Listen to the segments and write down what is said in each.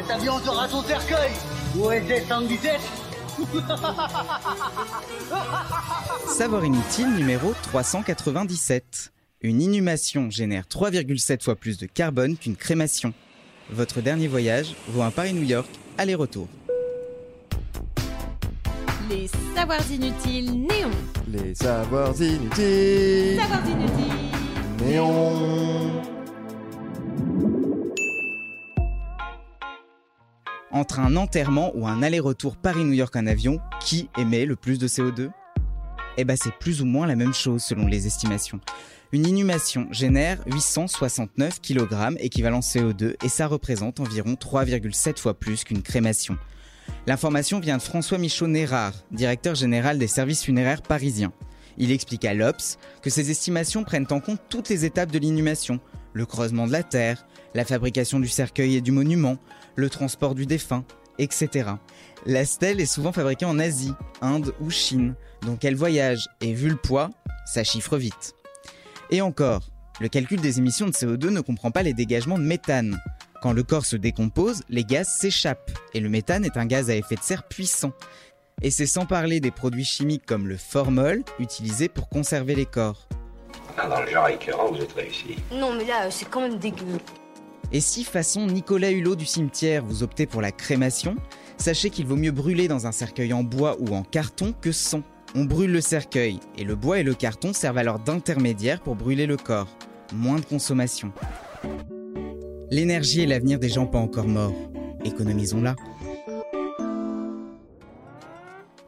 Cet avion sera son cercueil Où était 117 Savoir inutile numéro 397. Une inhumation génère 3,7 fois plus de carbone qu'une crémation. Votre dernier voyage vaut un Paris-New York aller-retour. Les savoirs inutiles néons. Les savoirs inutiles. Savoirs inutiles. Néon. Entre un enterrement ou un aller-retour Paris-New York en avion, qui émet le plus de CO2 Eh ben c'est plus ou moins la même chose selon les estimations. Une inhumation génère 869 kg équivalent CO2 et ça représente environ 3,7 fois plus qu'une crémation. L'information vient de François Michaud-Nérard, directeur général des services funéraires parisiens. Il explique à l'Obs que ces estimations prennent en compte toutes les étapes de l'inhumation, le creusement de la terre, la fabrication du cercueil et du monument, le transport du défunt, etc. La stèle est souvent fabriquée en Asie, Inde ou Chine, donc elle voyage et vu le poids, ça chiffre vite. Et encore, le calcul des émissions de CO2 ne comprend pas les dégagements de méthane. Quand le corps se décompose, les gaz s'échappent, et le méthane est un gaz à effet de serre puissant. Et c'est sans parler des produits chimiques comme le formol, utilisé pour conserver les corps. Ah, dans le genre écœurant, vous êtes réussi. Non, mais là, c'est quand même dégueu. Et si, façon Nicolas Hulot du cimetière, vous optez pour la crémation, sachez qu'il vaut mieux brûler dans un cercueil en bois ou en carton que sans. On brûle le cercueil, et le bois et le carton servent alors d'intermédiaire pour brûler le corps. Moins de consommation. L'énergie est l'avenir des gens pas encore morts. Économisons-la.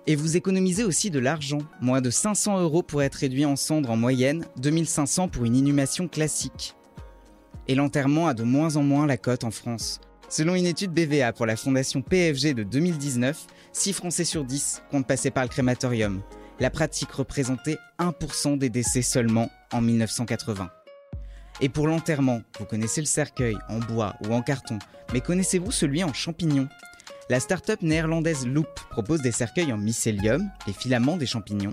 Et vous économisez aussi de l'argent. Moins de 500 euros pour être réduit en cendres en moyenne, 2500 pour une inhumation classique. Et l'enterrement a de moins en moins la cote en France. Selon une étude BVA pour la fondation PFG de 2019, 6 Français sur 10 comptent passer par le crématorium. La pratique représentait 1% des décès seulement en 1980. Et pour l'enterrement, vous connaissez le cercueil en bois ou en carton, mais connaissez-vous celui en champignon La start-up néerlandaise Loop propose des cercueils en mycélium, les filaments des champignons,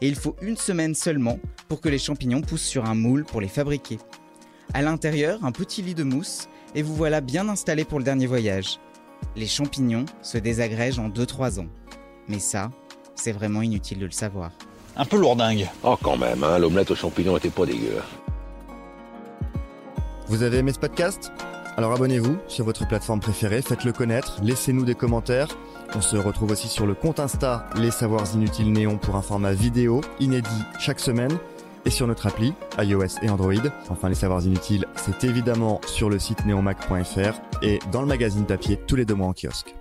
et il faut une semaine seulement pour que les champignons poussent sur un moule pour les fabriquer. À l'intérieur, un petit lit de mousse, et vous voilà bien installé pour le dernier voyage. Les champignons se désagrègent en 2-3 ans. Mais ça, c'est vraiment inutile de le savoir. Un peu lourdingue. Oh, quand même, hein, l'omelette aux champignons était pas dégueu. Vous avez aimé ce podcast? Alors abonnez-vous sur votre plateforme préférée, faites-le connaître, laissez-nous des commentaires. On se retrouve aussi sur le compte Insta Les Savoirs Inutiles Néon pour un format vidéo inédit chaque semaine et sur notre appli iOS et Android. Enfin, les savoirs inutiles, c'est évidemment sur le site neomac.fr et dans le magazine papier tous les deux mois en kiosque.